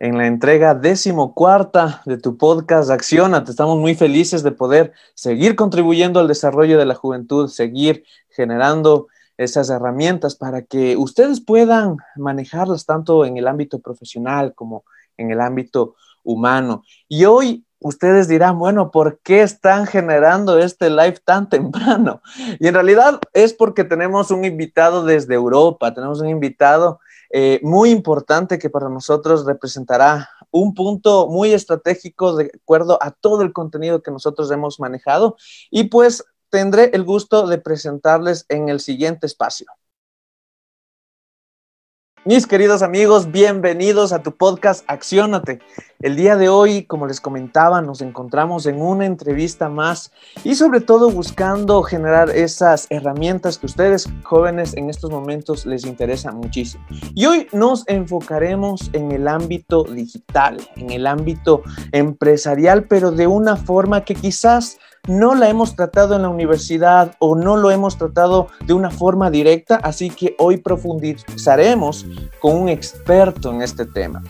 en la entrega decimocuarta de tu podcast Acciónate. Estamos muy felices de poder seguir contribuyendo al desarrollo de la juventud, seguir generando esas herramientas para que ustedes puedan manejarlas tanto en el ámbito profesional como en el ámbito humano. Y hoy ustedes dirán, bueno, ¿por qué están generando este live tan temprano? Y en realidad es porque tenemos un invitado desde Europa, tenemos un invitado eh, muy importante que para nosotros representará un punto muy estratégico de acuerdo a todo el contenido que nosotros hemos manejado y pues tendré el gusto de presentarles en el siguiente espacio. Mis queridos amigos, bienvenidos a tu podcast Acciónate. El día de hoy, como les comentaba, nos encontramos en una entrevista más y sobre todo buscando generar esas herramientas que ustedes jóvenes en estos momentos les interesa muchísimo. Y hoy nos enfocaremos en el ámbito digital, en el ámbito empresarial, pero de una forma que quizás no la hemos tratado en la universidad o no lo hemos tratado de una forma directa, así que hoy profundizaremos con un experto en este tema.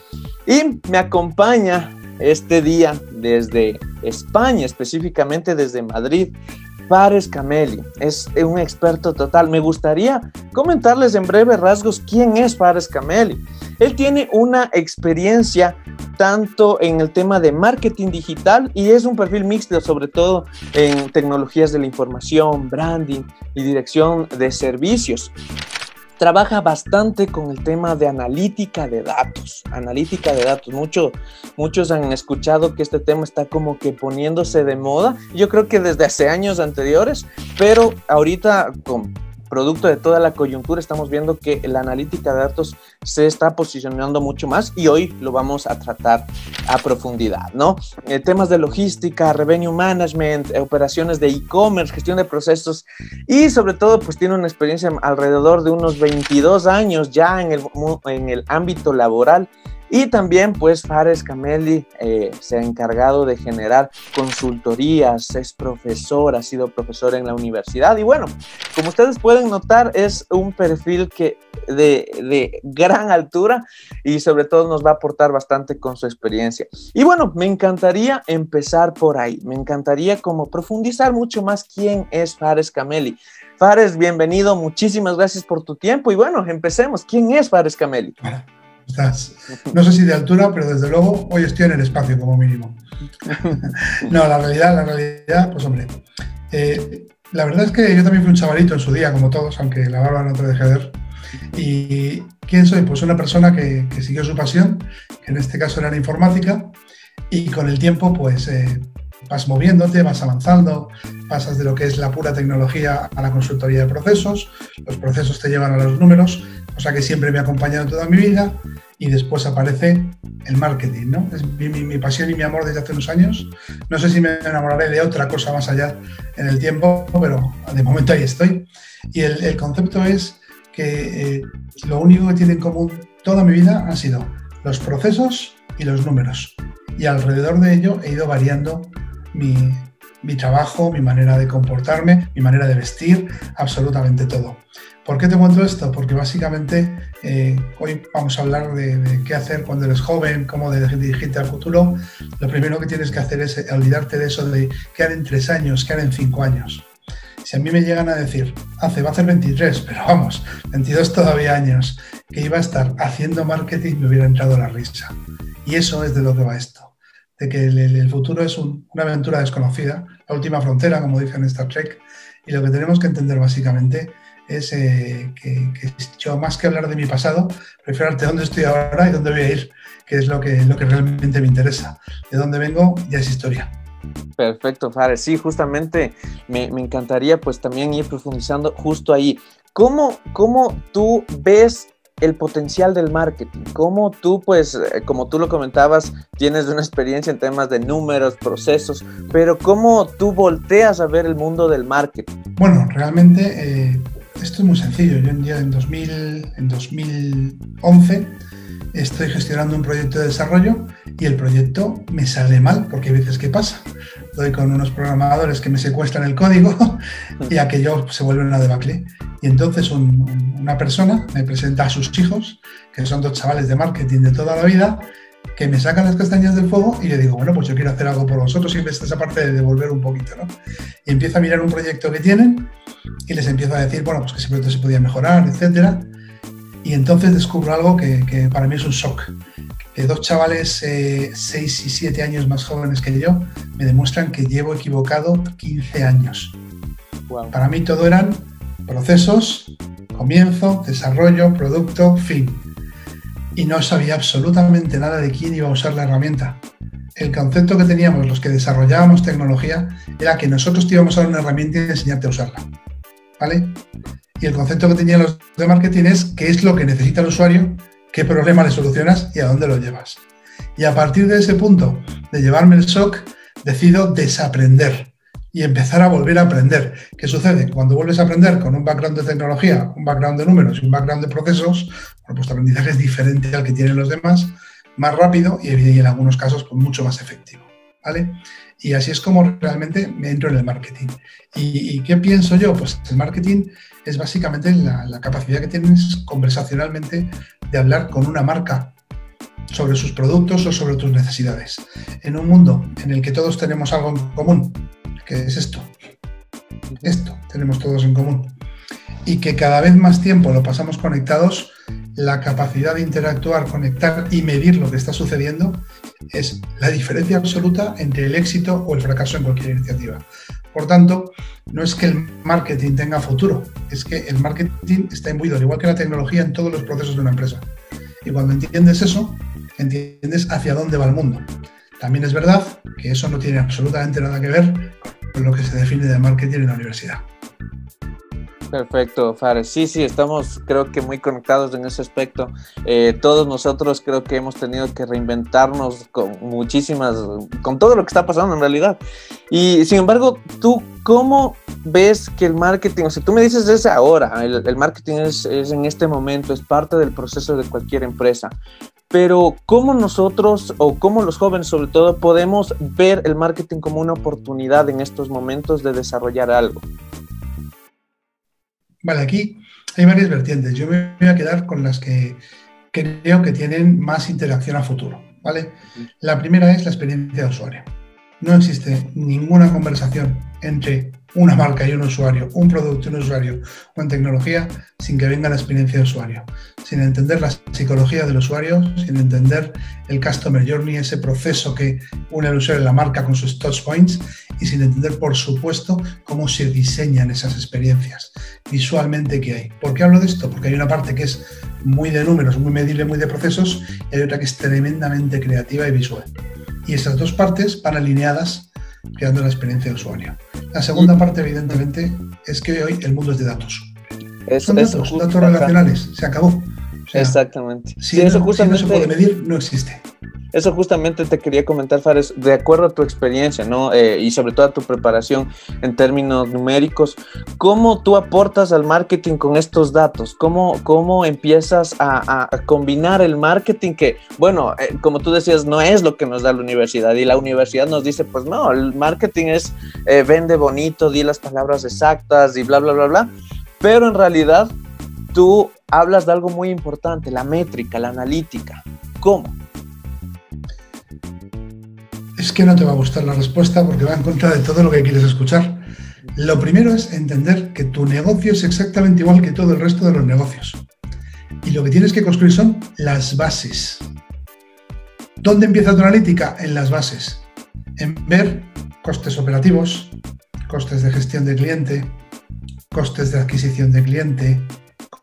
Y me acompaña este día desde España, específicamente desde Madrid, Fares Cameli. Es un experto total. Me gustaría comentarles en breve rasgos quién es Fares Cameli. Él tiene una experiencia tanto en el tema de marketing digital y es un perfil mixto, sobre todo en tecnologías de la información, branding y dirección de servicios trabaja bastante con el tema de analítica de datos. Analítica de datos. Mucho, muchos han escuchado que este tema está como que poniéndose de moda. Yo creo que desde hace años anteriores, pero ahorita con producto de toda la coyuntura, estamos viendo que la analítica de datos se está posicionando mucho más y hoy lo vamos a tratar a profundidad, ¿no? Eh, temas de logística, revenue management, eh, operaciones de e-commerce, gestión de procesos y sobre todo pues tiene una experiencia alrededor de unos 22 años ya en el, en el ámbito laboral y también, pues, Fares Cameli eh, se ha encargado de generar consultorías, es profesor, ha sido profesor en la universidad. Y bueno, como ustedes pueden notar, es un perfil que de, gran altura y sobre todo nos va a aportar bastante con su experiencia. Y bueno, me encantaría empezar por ahí. Me encantaría como profundizar mucho más quién es Fares Cameli. Fares, bienvenido, muchísimas gracias por tu tiempo y bueno, empecemos. ¿Quién es Fares No sé si de altura, pero desde luego hoy estoy en el espacio como mínimo. no, la realidad, la realidad, pues hombre, eh, la verdad es que yo también fui un chavalito en su día, como todos, aunque la barba no te deje ver. ¿Y quién soy? Pues una persona que, siguió su pasión, que en este caso era la informática, y con el tiempo, pues eh, vas moviéndote, vas avanzando, pasas de lo que es la pura tecnología a la consultoría de procesos, los procesos te llevan a los números, o sea que siempre me ha acompañado toda mi vida y después aparece el marketing, ¿no? Es mi, pasión y mi amor desde hace unos años. No sé si me enamoraré de otra cosa más allá en el tiempo, pero de momento ahí estoy. Y el, concepto es que eh, lo único que tiene en común toda mi vida han sido los procesos y los números. Y alrededor de ello he ido variando mi, mi trabajo, mi manera de comportarme, mi manera de vestir, absolutamente todo. ¿Por qué te cuento esto? Porque básicamente eh, hoy vamos a hablar de, qué hacer cuando eres joven, cómo dirigirte al futuro. Lo primero que tienes que hacer es olvidarte de eso de qué haré en tres años, qué haré en cinco años. Si a mí me llegan a decir, hace, va a hacer 23, pero vamos, 22 todavía años, que iba a estar haciendo marketing, me hubiera entrado la risa. Y eso es de lo que va esto, de que el, futuro es una aventura desconocida, la última frontera, como dicen en Star Trek, y lo que tenemos que entender básicamente es eh, que, yo más que hablar de mi pasado, prefiero hablar de dónde estoy ahora y dónde voy a ir, que es lo que, lo que realmente me interesa. De dónde vengo ya es historia. Perfecto, Fares. Sí, justamente me, me, encantaría pues también ir profundizando justo ahí. ¿Cómo, cómo tú ves el potencial del marketing? ¿Cómo tú, pues, eh, como tú lo comentabas, tienes una experiencia en temas de números, procesos, pero cómo tú volteas a ver el mundo del marketing? Bueno, realmente eh, esto es muy sencillo. Yo en, en, 2000, en 2011 estoy gestionando un proyecto de desarrollo y el proyecto me sale mal, porque hay veces que pasa. Doy con unos programadores que me secuestran el código y aquello se vuelve una debacle. Y entonces una persona me presenta a sus hijos, que son dos chavales de marketing de toda la vida, que me sacan las castañas del fuego y le digo, bueno, pues yo quiero hacer algo por vosotros, siempre está esa parte de devolver un poquito, ¿no? Y empiezo a mirar un proyecto que tienen y les empiezo a decir, bueno, pues que ese proyecto se podía mejorar, etcétera. Y entonces descubro algo que, para mí es un shock. Que dos chavales 6 eh, y 7 años más jóvenes que yo me demuestran que llevo equivocado 15 años. Para mí todo eran procesos, comienzo, desarrollo, producto, fin. Y no sabía absolutamente nada de quién iba a usar la herramienta. El concepto que teníamos los que desarrollábamos tecnología era que nosotros te íbamos a dar una herramienta y enseñarte a usarla. ¿Vale? Y el concepto que tenían los de marketing es qué es lo que necesita el usuario, qué problema le solucionas y a dónde lo llevas. Y a partir de ese punto de llevarme el shock, decido desaprender y empezar a volver a aprender. ¿Qué sucede? Cuando vuelves a aprender con un background de tecnología, un background de números y un background de procesos, bueno, pues tu aprendizaje es diferente al que tienen los demás, más rápido y en algunos casos pues, mucho más efectivo. ¿Vale? Y así es como realmente me entro en el marketing. ¿Y, qué pienso yo? Pues el marketing es básicamente la, capacidad que tienes conversacionalmente de hablar con una marca sobre sus productos o sobre tus necesidades. En un mundo en el que todos tenemos algo en común, que es esto. Esto tenemos todos en común. Y que cada vez más tiempo lo pasamos conectados, la capacidad de interactuar, conectar y medir lo que está sucediendo es la diferencia absoluta entre el éxito o el fracaso en cualquier iniciativa. Por tanto, no es que el marketing tenga futuro, es que el marketing está imbuido, al igual que la tecnología, en todos los procesos de una empresa. Y cuando entiendes eso, entiendes hacia dónde va el mundo. También es verdad que eso no tiene absolutamente nada que ver con lo que se define de marketing en la universidad. Perfecto, Fares. Sí, sí, estamos creo que muy conectados en ese aspecto. Eh, todos nosotros creo que hemos tenido que reinventarnos con muchísimas, con todo lo que está pasando en realidad. Y sin embargo, tú, ¿cómo ves que el marketing, o sea, tú me dices es ahora, el, el marketing es, es en este momento, es parte del proceso de cualquier empresa, pero ¿cómo nosotros o cómo los jóvenes sobre todo podemos ver el marketing como una oportunidad en estos momentos de desarrollar algo? Vale, aquí hay varias vertientes. Yo me voy a quedar con las que creo que tienen más interacción a futuro. ¿vale? La primera es la experiencia de usuario. No existe ninguna conversación entre una marca y un usuario, un producto y un usuario o en tecnología sin que venga la experiencia de usuario, sin entender la psicología del usuario, sin entender el customer journey, ese proceso que une al usuario y la marca con sus touch points y sin entender, por supuesto, cómo se diseñan esas experiencias visualmente que hay. ¿Por qué hablo de esto? Porque hay una parte que es muy de números, muy medible, muy de procesos y hay otra que es tremendamente creativa y visual. Y estas dos partes van alineadas creando la experiencia de usuario. La segunda parte, evidentemente, es que hoy el mundo es de datos. Son datos, datos relacionales, se acabó. Exactamente. Si eso justamente, no se puede medir, no existe. Eso justamente te quería comentar, Fares, de acuerdo a tu experiencia, ¿no? Eh, y sobre todo a tu preparación en términos numéricos, ¿cómo tú aportas al marketing con estos datos? ¿Cómo, cómo empiezas a, combinar el marketing que, bueno, eh, como tú decías, no es lo que nos da la universidad y la universidad nos dice, pues no, el marketing es eh, vende bonito, di las palabras exactas y bla, bla, bla, bla, pero en realidad tú hablas de algo muy importante, la métrica, la analítica. ¿Cómo? Es que no te va a gustar la respuesta porque va en contra de todo lo que quieres escuchar. Lo primero es entender que tu negocio es exactamente igual que todo el resto de los negocios. Y lo que tienes que construir son las bases. ¿Dónde empieza tu analítica? En las bases. En ver costes operativos, costes de gestión de cliente, costes de adquisición de cliente,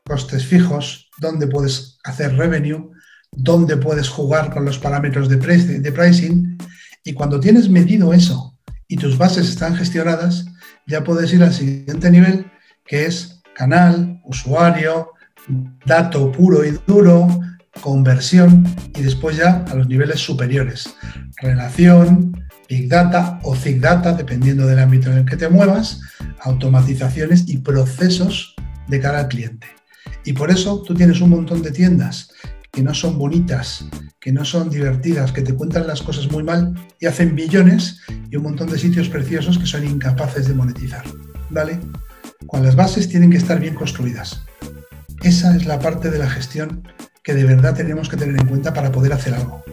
costes fijos, dónde puedes hacer revenue, dónde puedes jugar con los parámetros de, pricing y cuando tienes medido eso y tus bases están gestionadas, ya puedes ir al siguiente nivel, que es canal, usuario, dato puro y duro, conversión y después ya a los niveles superiores, relación, Big Data o Thick Data, dependiendo del ámbito en el que te muevas, automatizaciones y procesos de cara al cliente. Y por eso tú tienes un montón de tiendas que no son bonitas, que no son divertidas, que te cuentan las cosas muy mal y hacen billones y un montón de sitios preciosos que son incapaces de monetizar. ¿Vale? Con las bases tienen que estar bien construidas. Esa es la parte de la gestión que de verdad tenemos que tener en cuenta para poder hacer algo.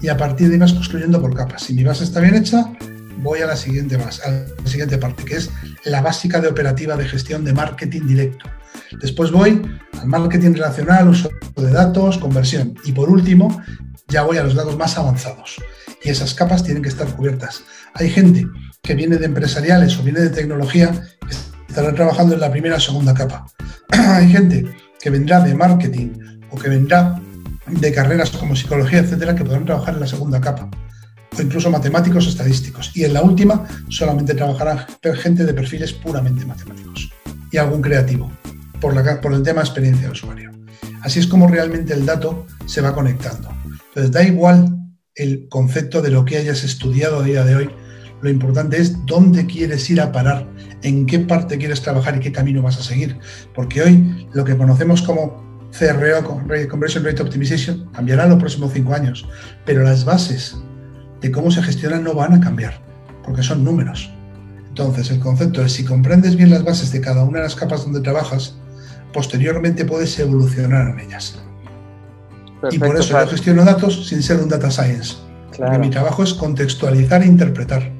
Y a partir de ahí vas construyendo por capas. Si mi base está bien hecha, voy a la siguiente, base, a la siguiente parte, que es la básica de operativa de gestión de marketing directo. Después voy al marketing relacional, uso de datos, conversión. Y por último, ya voy a los datos más avanzados. Y esas capas tienen que estar cubiertas. Hay gente que viene de empresariales o viene de tecnología que estará trabajando en la primera o segunda capa. Hay gente que vendrá de marketing o que vendrá de carreras como psicología, etcétera, que podrán trabajar en la segunda capa o incluso matemáticos estadísticos. Y en la última solamente trabajará gente de perfiles puramente matemáticos y algún creativo por, el tema experiencia de usuario. Así es como realmente el dato se va conectando. Entonces, da igual el concepto de lo que hayas estudiado a día de hoy, lo importante es dónde quieres ir a parar, en qué parte quieres trabajar y qué camino vas a seguir. Porque hoy lo que conocemos como CRO, Conversion Rate Optimization, cambiará en los próximos cinco años, pero las bases de cómo se gestionan no van a cambiar, porque son números. Entonces, el concepto es si comprendes bien las bases de cada una de las capas donde trabajas, posteriormente puedes evolucionar en ellas. y por eso yo gestiono datos sin ser un data science. Porque mi trabajo es contextualizar e interpretar,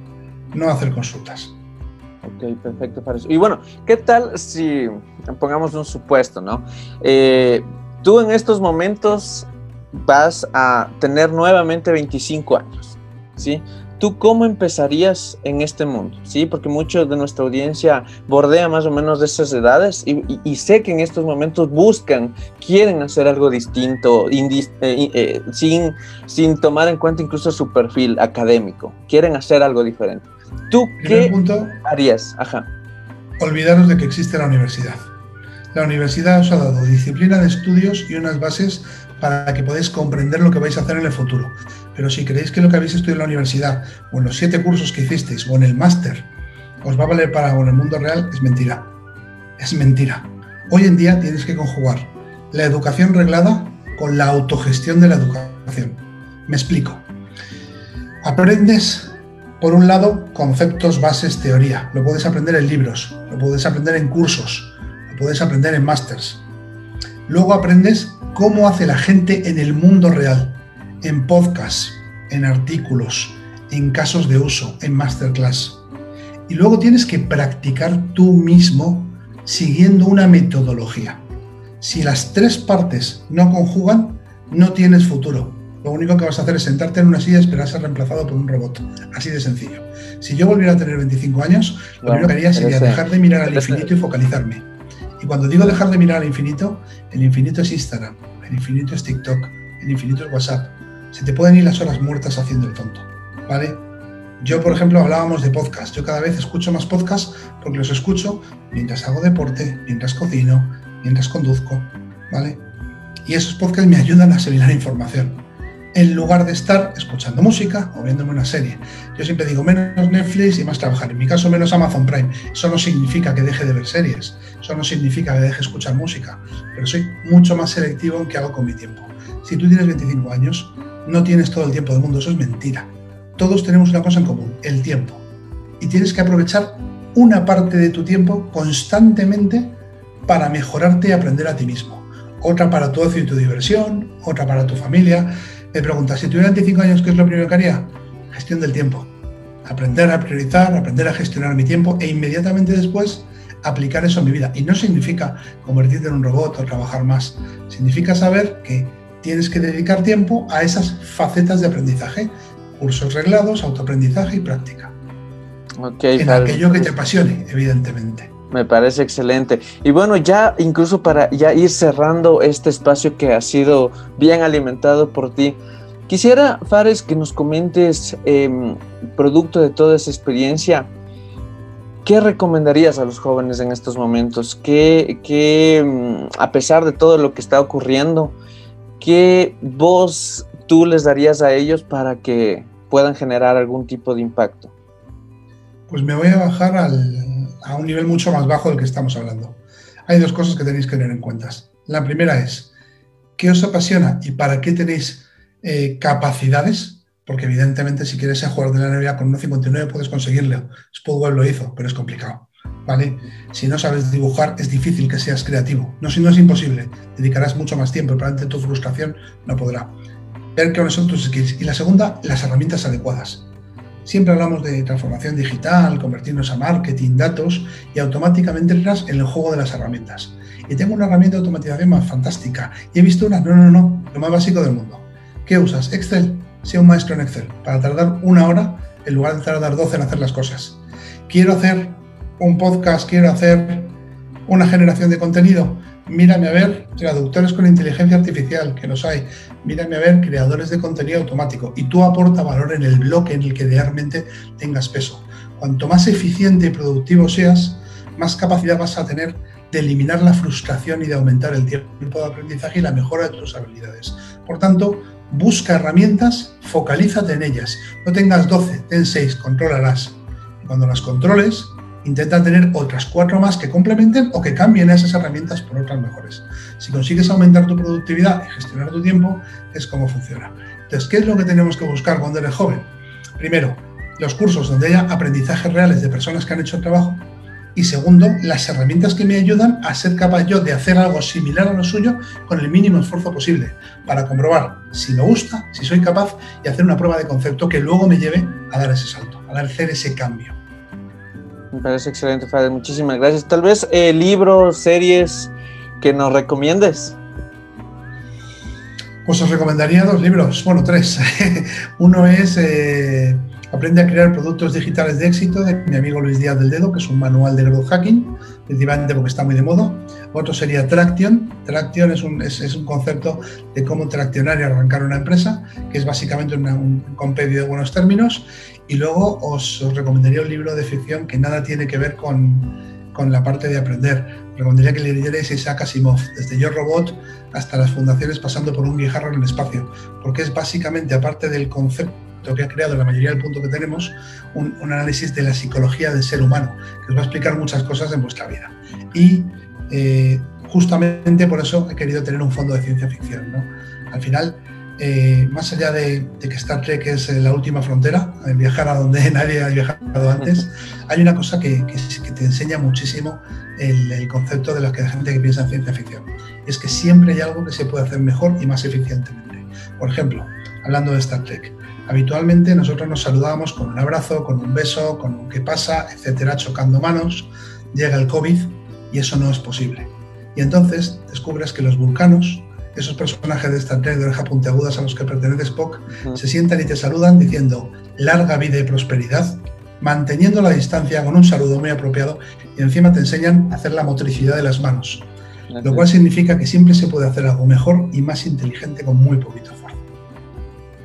no hacer consultas. Ok, perfecto para eso. Y bueno, ¿qué tal si pongamos un supuesto, no? Eh, tú en estos momentos vas a tener nuevamente 25 años. ¿sí? ¿Tú cómo empezarías en este mundo? ¿Sí? Porque muchos de nuestra audiencia bordea más o menos de esas edades y, sé que en estos momentos buscan, quieren hacer algo distinto, eh, eh, sin, sin tomar en cuenta incluso su perfil académico. Quieren hacer algo diferente. ¿Tú qué harías? Ajá. Olvidaros de que existe la universidad. La universidad os ha dado disciplina de estudios y unas bases para que podáis comprender lo que vais a hacer en el futuro. Pero si creéis que lo que habéis estudiado en la universidad o en los siete cursos que hicisteis o en el máster os va a valer para en el mundo real, es mentira. Es mentira. Hoy en día tienes que conjugar la educación reglada con la autogestión de la educación. Me explico. Aprendes, por un lado, conceptos, bases, teoría. Lo puedes aprender en libros, lo puedes aprender en cursos, lo puedes aprender en másters. Luego aprendes cómo hace la gente en el mundo real en podcast, en artículos, en casos de uso, en masterclass. Y luego tienes que practicar tú mismo siguiendo una metodología. Si las tres partes no conjugan, no tienes futuro. Lo único que vas a hacer es sentarte en una silla y esperar a ser reemplazado por un robot. Así de sencillo. Si yo volviera a tener 25 años, lo primero que haría sería dejar de mirar al infinito y focalizarme. Y cuando digo dejar de mirar al infinito, el infinito es Instagram, el infinito es TikTok, el infinito es WhatsApp, se te pueden ir las horas muertas haciendo el tonto, ¿vale? Yo, por ejemplo, hablábamos de podcast. Yo cada vez escucho más podcasts porque los escucho mientras hago deporte, mientras cocino, mientras conduzco, ¿vale? Y esos podcasts me ayudan a asimilar información en lugar de estar escuchando música o viéndome una serie. Yo siempre digo menos Netflix y más trabajar. En mi caso, menos Amazon Prime. Eso no significa que deje de ver series, eso no significa que deje de escuchar música, pero soy mucho más selectivo en qué hago con mi tiempo. Si tú tienes 25 años, no tienes todo el tiempo del mundo, eso es mentira. Todos tenemos una cosa en común, el tiempo. Y tienes que aprovechar una parte de tu tiempo constantemente para mejorarte y aprender a ti mismo. Otra para tu ocio y tu diversión, otra para tu familia. Me preguntas, si tuviera 25 años, ¿qué es lo primero que haría? Gestión del tiempo. Aprender a priorizar, aprender a gestionar mi tiempo e inmediatamente después aplicar eso a mi vida. Y no significa convertirte en un robot o trabajar más. Significa saber que tienes que dedicar tiempo a esas facetas de aprendizaje, cursos reglados, autoaprendizaje y práctica. Okay, en aquello que te apasione, evidentemente. Me parece excelente. Y bueno, ya incluso para ya ir cerrando este espacio que ha sido bien alimentado por ti, quisiera, Fares, que nos comentes, em, producto de toda esa experiencia, ¿qué recomendarías a los jóvenes en estos momentos? ¿Qué, mm, a pesar de todo lo que está ocurriendo, qué voz tú les darías a ellos para que puedan generar algún tipo de impacto? Pues me voy a bajar a un nivel mucho más bajo del que estamos hablando. Hay dos cosas que tenéis que tener en cuenta. La primera es, ¿qué os apasiona y para qué tenéis eh, capacidades? Porque evidentemente si quieres ser jugador de la NBA con 1.59 puedes conseguirlo. Spudwell lo hizo, pero es complicado. ¿Vale? Si no sabes dibujar es difícil que seas creativo. No, si no es imposible, dedicarás mucho más tiempo, pero ante tu frustración no podrá. Ver cuáles son tus skills. Y la segunda, las herramientas adecuadas. Siempre hablamos de transformación digital, convertirnos a marketing, datos y automáticamente entras en el juego de las herramientas. Y tengo una herramienta de automatización más fantástica. Y he visto una, no, no, no, lo más básico del mundo. ¿Qué usas? Excel. Sea un maestro en Excel para tardar una hora en lugar de tardar 12 en hacer las cosas. Quiero hacer un podcast, quiero hacer una generación de contenido mírame a ver traductores con inteligencia artificial, que los hay, mírame a ver creadores de contenido automático y tú aporta valor en el bloque en el que realmente tengas peso. Cuanto más eficiente y productivo seas, más capacidad vas a tener de eliminar la frustración y de aumentar el tiempo de aprendizaje y la mejora de tus habilidades. Por tanto, busca herramientas, focalízate en ellas. No tengas 12, ten 6, controlarás. Cuando las controles, intenta tener otras cuatro más que complementen o que cambien esas herramientas por otras mejores. Si consigues aumentar tu productividad y gestionar tu tiempo, es como funciona. Entonces, ¿qué es lo que tenemos que buscar cuando eres joven? Primero, los cursos donde haya aprendizajes reales de personas que han hecho el trabajo. Y segundo, las herramientas que me ayudan a ser capaz yo de hacer algo similar a lo suyo con el mínimo esfuerzo posible, para comprobar si me gusta, si soy capaz y hacer una prueba de concepto que luego me lleve a dar ese salto, a hacer ese cambio. Me parece excelente, Fader. Muchísimas gracias. Tal vez eh, libros, series que nos recomiendes. Pues os recomendaría dos libros, bueno, tres. Uno es eh, Aprende a crear productos digitales de éxito de mi amigo Luis Díaz del Dedo, que es un manual de growth hacking, principalmente porque está muy de moda. Otro sería Traction. Traction es un, es, un concepto de cómo traccionar y arrancar una empresa, que es básicamente un compendio de buenos términos. Y luego os, recomendaría un libro de ficción que nada tiene que ver con, con la parte de aprender. recomendaría que leyerais Isaac Asimov, desde Yo Robot hasta las fundaciones pasando por un guijarro en el espacio, porque es básicamente, aparte del concepto que ha creado la mayoría del punto que tenemos, un, análisis de la psicología del ser humano, que os va a explicar muchas cosas en vuestra vida. Y eh, justamente por eso he querido tener un fondo de ciencia ficción. ¿no? Al final, eh, más allá de, que Star Trek es eh, la última frontera, viajar a donde nadie ha viajado antes, hay una cosa que, te enseña muchísimo el, concepto de la, que la gente que piensa en ciencia ficción. Es que siempre hay algo que se puede hacer mejor y más eficientemente. Por ejemplo, hablando de Star Trek, habitualmente nosotros nos saludamos con un abrazo, con un beso, con un qué pasa, etcétera, chocando manos. Llega el COVID y eso no es posible. Y entonces descubres que los vulcanos esos personajes de Star Trek de oreja puntiagudas a los que pertenece Spock, se sientan y te saludan diciendo larga vida y prosperidad, manteniendo la distancia con un saludo muy apropiado y encima te enseñan a hacer la motricidad de las manos, lo cual significa que siempre se puede hacer algo mejor y más inteligente con muy poquito esfuerzo.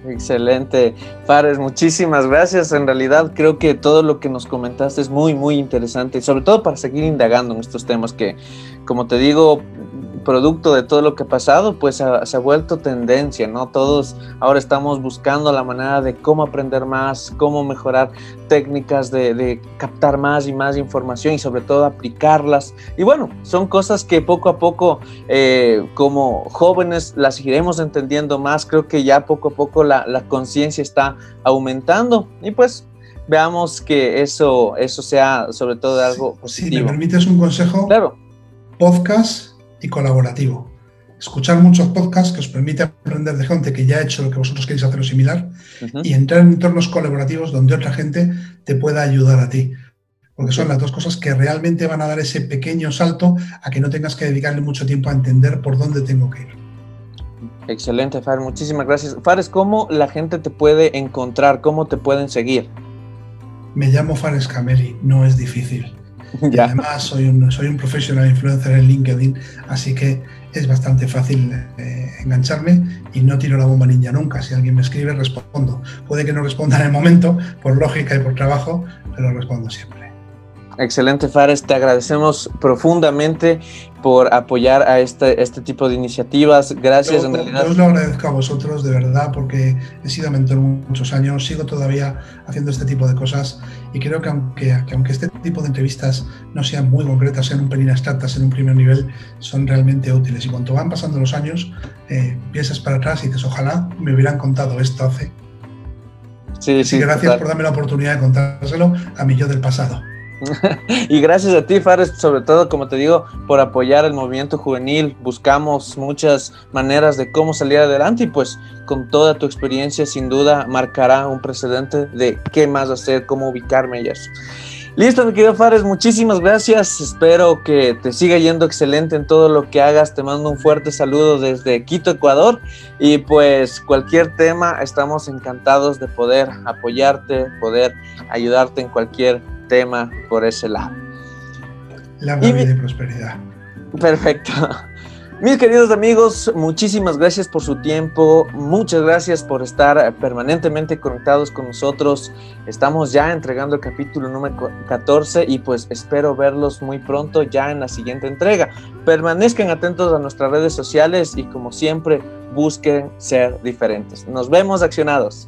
Excelente, Fares, muchísimas gracias. En realidad creo que todo lo que nos comentaste es muy, muy interesante, sobre todo para seguir indagando en estos temas que, como te digo, producto de todo lo que ha pasado, pues se ha vuelto tendencia, ¿no? Todos ahora estamos buscando la manera de cómo aprender más, cómo mejorar técnicas de, captar más y más información y sobre todo aplicarlas. Y bueno, son cosas que poco a poco eh, como jóvenes las iremos entendiendo más. Creo que ya poco a poco la, conciencia está aumentando y pues veamos que eso, eso sea sobre todo algo positivo. Si me permites un consejo. Claro. Podcast y colaborativo. Escuchar muchos podcasts que os permite aprender de gente que ya ha hecho lo que vosotros queréis hacer o similar y entrar en entornos colaborativos donde otra gente te pueda ayudar a ti. Porque son las dos cosas que realmente van a dar ese pequeño salto a que no tengas que dedicarle mucho tiempo a entender por dónde tengo que ir. Excelente, Fares. Muchísimas gracias. Fares, ¿cómo la gente te puede encontrar? ¿Cómo te pueden seguir? Me llamo Fares Cameli, no es difícil. Además soy un, soy un professional influencer en LinkedIn, así que es bastante fácil eh, engancharme y no tiro la bomba ninja nunca. Si alguien me escribe, respondo. Puede que no responda en el momento, por lógica y por trabajo, pero respondo siempre. Excelente, Fares. Te agradecemos profundamente por apoyar a este, este tipo de iniciativas. Gracias. Yo, os lo agradezco a vosotros, de verdad, porque he sido mentor muchos años, sigo todavía haciendo este tipo de cosas y creo que aunque, aunque este tipo de entrevistas no sean muy concretas, sean un pelín abstractas en un primer nivel, son realmente útiles. Y cuando van pasando los años, eh, piensas para atrás y dices, ojalá me hubieran contado esto hace. Sí, sí, gracias por darme la oportunidad de contárselo a mi yo del pasado. y gracias a ti, Fares, sobre todo, como te digo, por apoyar el movimiento juvenil. Buscamos muchas maneras de cómo salir adelante y pues con toda tu experiencia sin duda marcará un precedente de qué más hacer, cómo ubicarme y eso. Listo, mi querido Fares, muchísimas gracias. Espero que te siga yendo excelente en todo lo que hagas. Te mando un fuerte saludo desde Quito, Ecuador. Y pues cualquier tema, estamos encantados de poder apoyarte, poder ayudarte en cualquier tema por ese lado. La vida de prosperidad. Perfecto. Mis queridos amigos, muchísimas gracias por su tiempo, muchas gracias por estar permanentemente conectados con nosotros. Estamos ya entregando el capítulo número 14 y pues espero verlos muy pronto ya en la siguiente entrega. Permanezcan atentos a nuestras redes sociales y como siempre busquen ser diferentes. Nos vemos accionados.